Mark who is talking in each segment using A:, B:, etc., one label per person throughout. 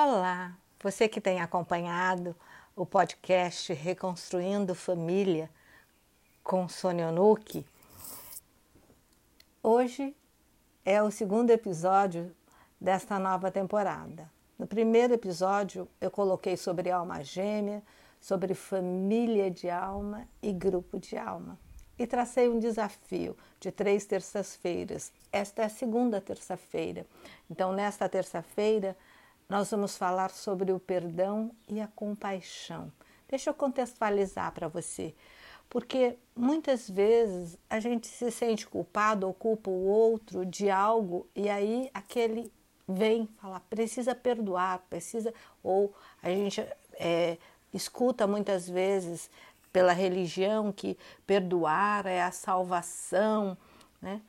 A: Olá, você que tem acompanhado o podcast Reconstruindo Família com Sônia Onuki. Hoje é o segundo episódio desta nova temporada. No primeiro episódio eu coloquei sobre alma gêmea, sobre família de alma e grupo de alma. E tracei um desafio de três terças-feiras. Esta é a segunda terça-feira. Então, nesta terça-feira, nós vamos falar sobre o perdão e a compaixão. Deixa eu contextualizar para você, porque muitas vezes a gente se sente culpado ou culpa o outro de algo e aí aquele vem falar, precisa perdoar, precisa. Ou a gente é, escuta muitas vezes pela religião que perdoar é a salvação, né?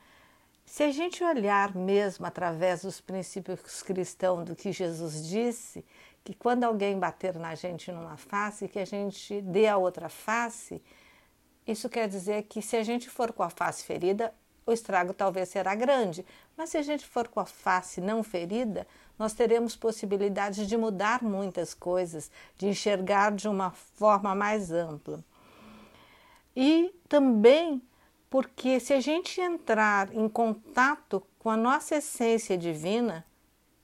A: Se a gente olhar mesmo através dos princípios cristãos do que Jesus disse, que quando alguém bater na gente numa face, que a gente dê a outra face, isso quer dizer que se a gente for com a face ferida, o estrago talvez será grande, mas se a gente for com a face não ferida, nós teremos possibilidades de mudar muitas coisas, de enxergar de uma forma mais ampla. E também porque se a gente entrar em contato com a nossa essência divina,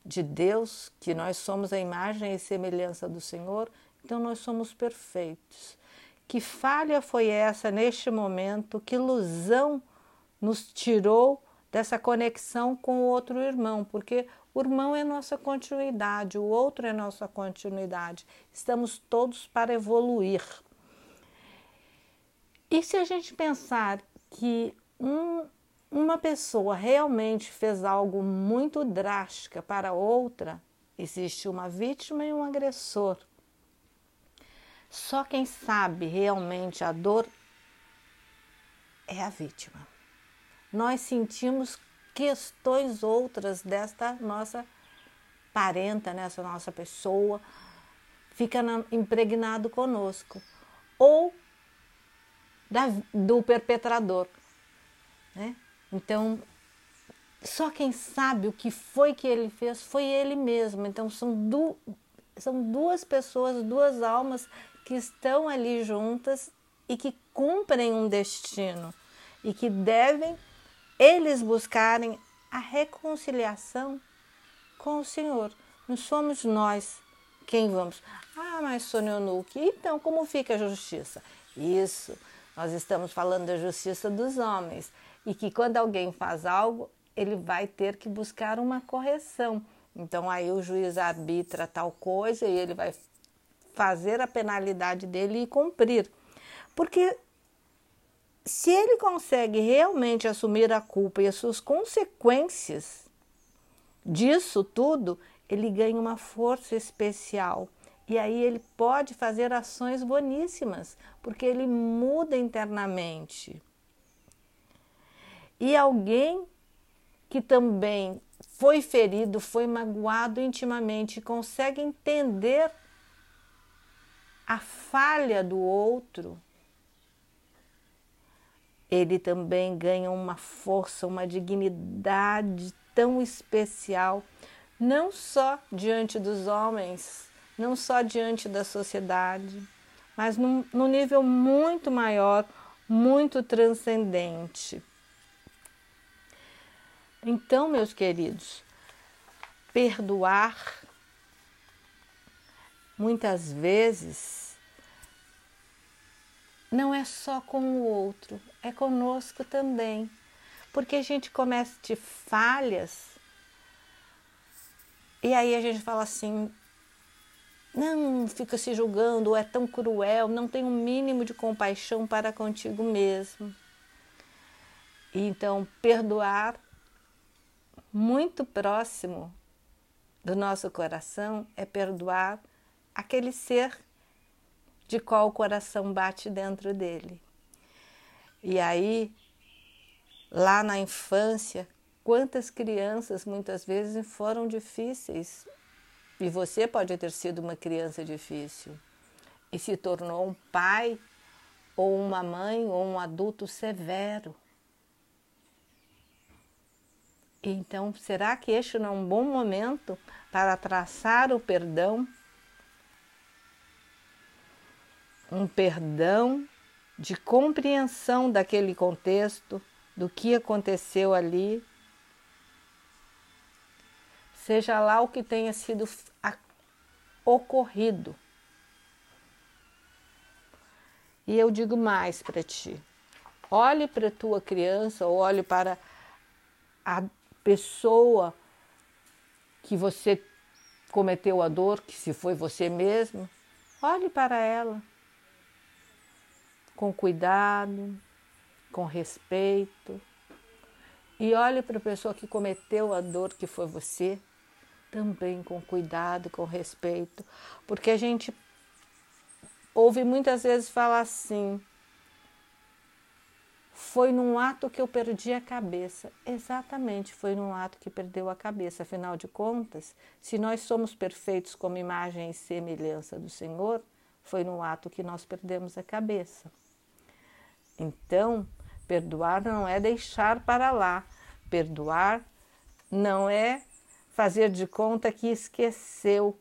A: de Deus, que nós somos a imagem e semelhança do Senhor, então nós somos perfeitos. Que falha foi essa neste momento? Que ilusão nos tirou dessa conexão com o outro irmão? Porque o irmão é nossa continuidade, o outro é nossa continuidade. Estamos todos para evoluir. E se a gente pensar que um, uma pessoa realmente fez algo muito drástico para outra, existe uma vítima e um agressor. Só quem sabe realmente a dor é a vítima. Nós sentimos questões outras desta nossa parenta, nessa nossa pessoa, fica na, impregnado conosco. Ou da, do perpetrador. Né? Então, só quem sabe o que foi que ele fez foi ele mesmo. Então, são, du são duas pessoas, duas almas que estão ali juntas e que cumprem um destino e que devem eles buscarem a reconciliação com o Senhor. Não somos nós quem vamos. Ah, mas Sônia Nuke, então como fica a justiça? Isso nós estamos falando da justiça dos homens e que quando alguém faz algo, ele vai ter que buscar uma correção. Então aí o juiz arbitra tal coisa e ele vai fazer a penalidade dele e cumprir. Porque se ele consegue realmente assumir a culpa e as suas consequências disso tudo, ele ganha uma força especial e aí ele pode fazer ações boníssimas, porque ele muda internamente. E alguém que também foi ferido, foi magoado intimamente, consegue entender a falha do outro, ele também ganha uma força, uma dignidade tão especial, não só diante dos homens, não só diante da sociedade, mas num, num nível muito maior, muito transcendente. Então, meus queridos, perdoar muitas vezes não é só com o outro, é conosco também. Porque a gente comete falhas e aí a gente fala assim: não fica se julgando, é tão cruel, não tem um mínimo de compaixão para contigo mesmo. Então, perdoar muito próximo do nosso coração é perdoar aquele ser de qual o coração bate dentro dele. E aí, lá na infância, quantas crianças muitas vezes foram difíceis e você pode ter sido uma criança difícil e se tornou um pai ou uma mãe ou um adulto severo. Então, será que este não é um bom momento para traçar o perdão? Um perdão de compreensão daquele contexto, do que aconteceu ali, seja lá o que tenha sido ocorrido. E eu digo mais para ti: olhe para tua criança, olhe para a pessoa que você cometeu a dor, que se foi você mesmo, olhe para ela com cuidado, com respeito. E olhe para a pessoa que cometeu a dor que foi você, também com cuidado, com respeito, porque a gente ouve muitas vezes falar assim: foi num ato que eu perdi a cabeça. Exatamente, foi num ato que perdeu a cabeça. Afinal de contas, se nós somos perfeitos como imagem e semelhança do Senhor, foi num ato que nós perdemos a cabeça. Então, perdoar não é deixar para lá. Perdoar não é fazer de conta que esqueceu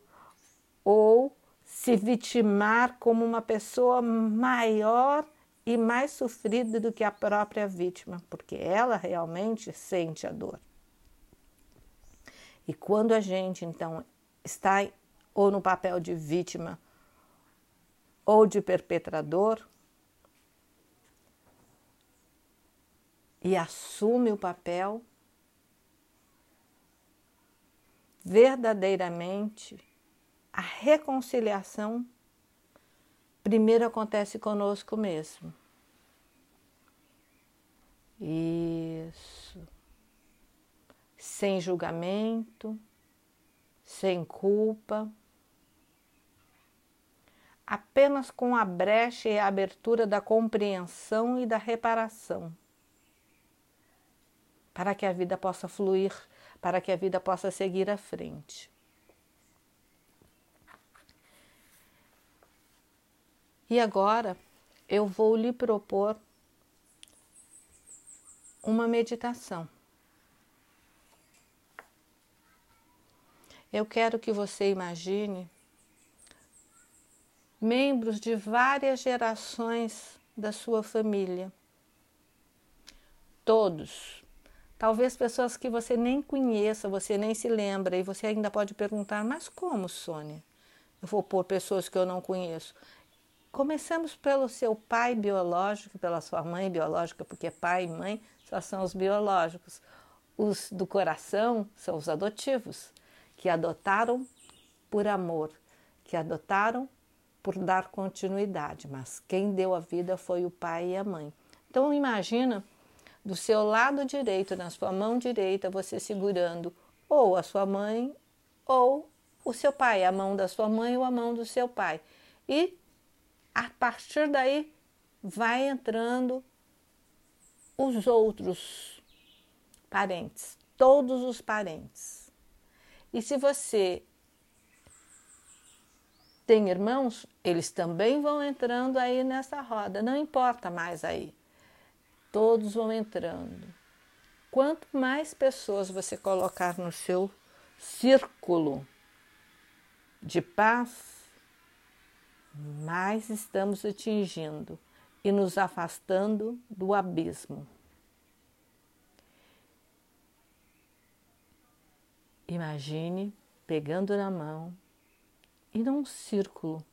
A: ou se vitimar como uma pessoa maior e mais sofrida do que a própria vítima, porque ela realmente sente a dor. E quando a gente então está ou no papel de vítima ou de perpetrador, e assume o papel, verdadeiramente a reconciliação primeiro acontece conosco mesmo. Isso. Sem julgamento, sem culpa, apenas com a brecha e a abertura da compreensão e da reparação para que a vida possa fluir, para que a vida possa seguir à frente. E agora eu vou lhe propor uma meditação. Eu quero que você imagine membros de várias gerações da sua família, todos Talvez pessoas que você nem conheça, você nem se lembra, e você ainda pode perguntar: mas como, Sônia? Eu vou pôr pessoas que eu não conheço. Começamos pelo seu pai biológico, pela sua mãe biológica, porque pai e mãe só são os biológicos. Os do coração são os adotivos, que adotaram por amor, que adotaram por dar continuidade, mas quem deu a vida foi o pai e a mãe. Então imagina do seu lado direito, na sua mão direita, você segurando ou a sua mãe ou o seu pai, a mão da sua mãe ou a mão do seu pai. E a partir daí vai entrando os outros parentes, todos os parentes. E se você tem irmãos, eles também vão entrando aí nessa roda, não importa mais aí todos vão entrando. Quanto mais pessoas você colocar no seu círculo de paz, mais estamos atingindo e nos afastando do abismo. Imagine pegando na mão e num círculo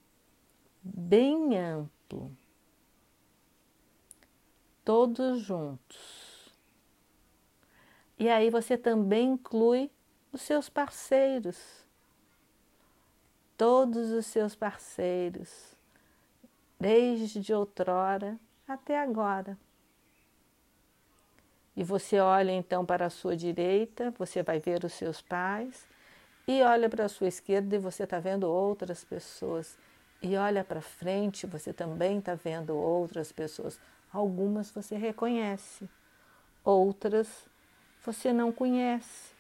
A: bem amplo todos juntos. E aí você também inclui os seus parceiros, todos os seus parceiros, desde outrora até agora. E você olha então para a sua direita, você vai ver os seus pais, e olha para a sua esquerda e você está vendo outras pessoas. E olha para frente, você também está vendo outras pessoas. Algumas você reconhece, outras você não conhece.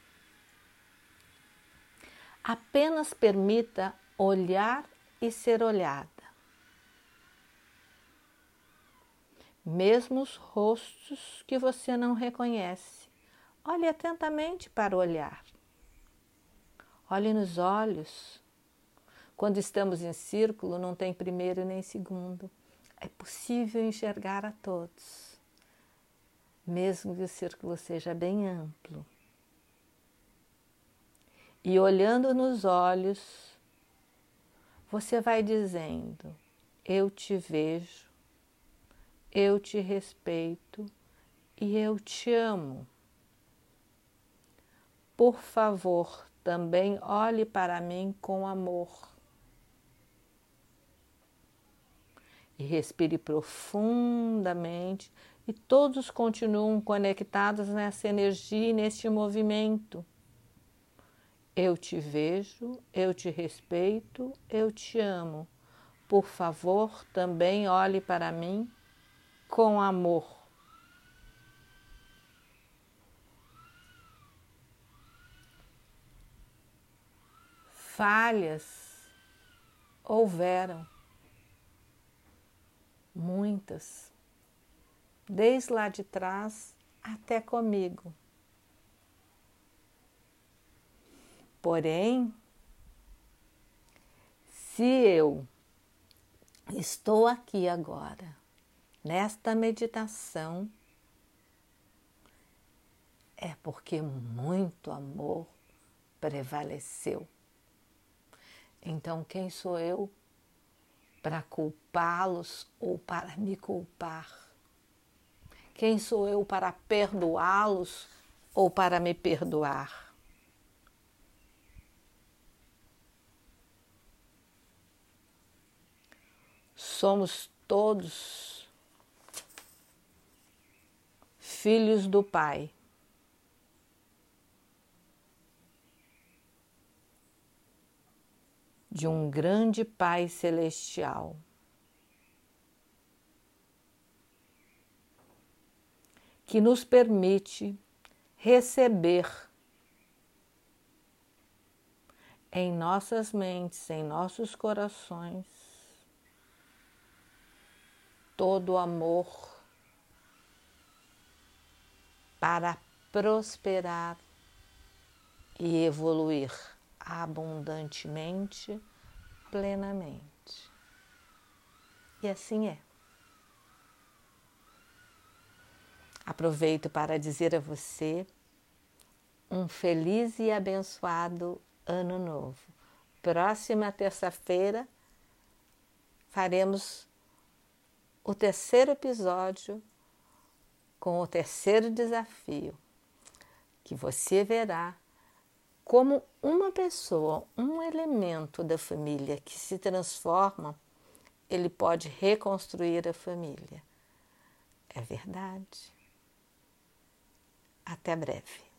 A: Apenas permita olhar e ser olhada. Mesmo os rostos que você não reconhece, olhe atentamente para o olhar. Olhe nos olhos. Quando estamos em círculo, não tem primeiro nem segundo. É possível enxergar a todos, mesmo que o círculo seja bem amplo. E olhando nos olhos, você vai dizendo: Eu te vejo, eu te respeito e eu te amo. Por favor, também olhe para mim com amor. E respire profundamente e todos continuam conectados nessa energia e neste movimento. Eu te vejo, eu te respeito, eu te amo. Por favor, também olhe para mim com amor. Falhas houveram, muitas, desde lá de trás até comigo. Porém, se eu estou aqui agora, nesta meditação, é porque muito amor prevaleceu. Então, quem sou eu para culpá-los ou para me culpar? Quem sou eu para perdoá-los ou para me perdoar? somos todos filhos do Pai. De um grande Pai celestial. Que nos permite receber em nossas mentes, em nossos corações, todo o amor para prosperar e evoluir abundantemente, plenamente. E assim é. Aproveito para dizer a você um feliz e abençoado ano novo. Próxima terça-feira faremos o terceiro episódio com o terceiro desafio, que você verá como uma pessoa, um elemento da família que se transforma, ele pode reconstruir a família. É verdade. Até breve.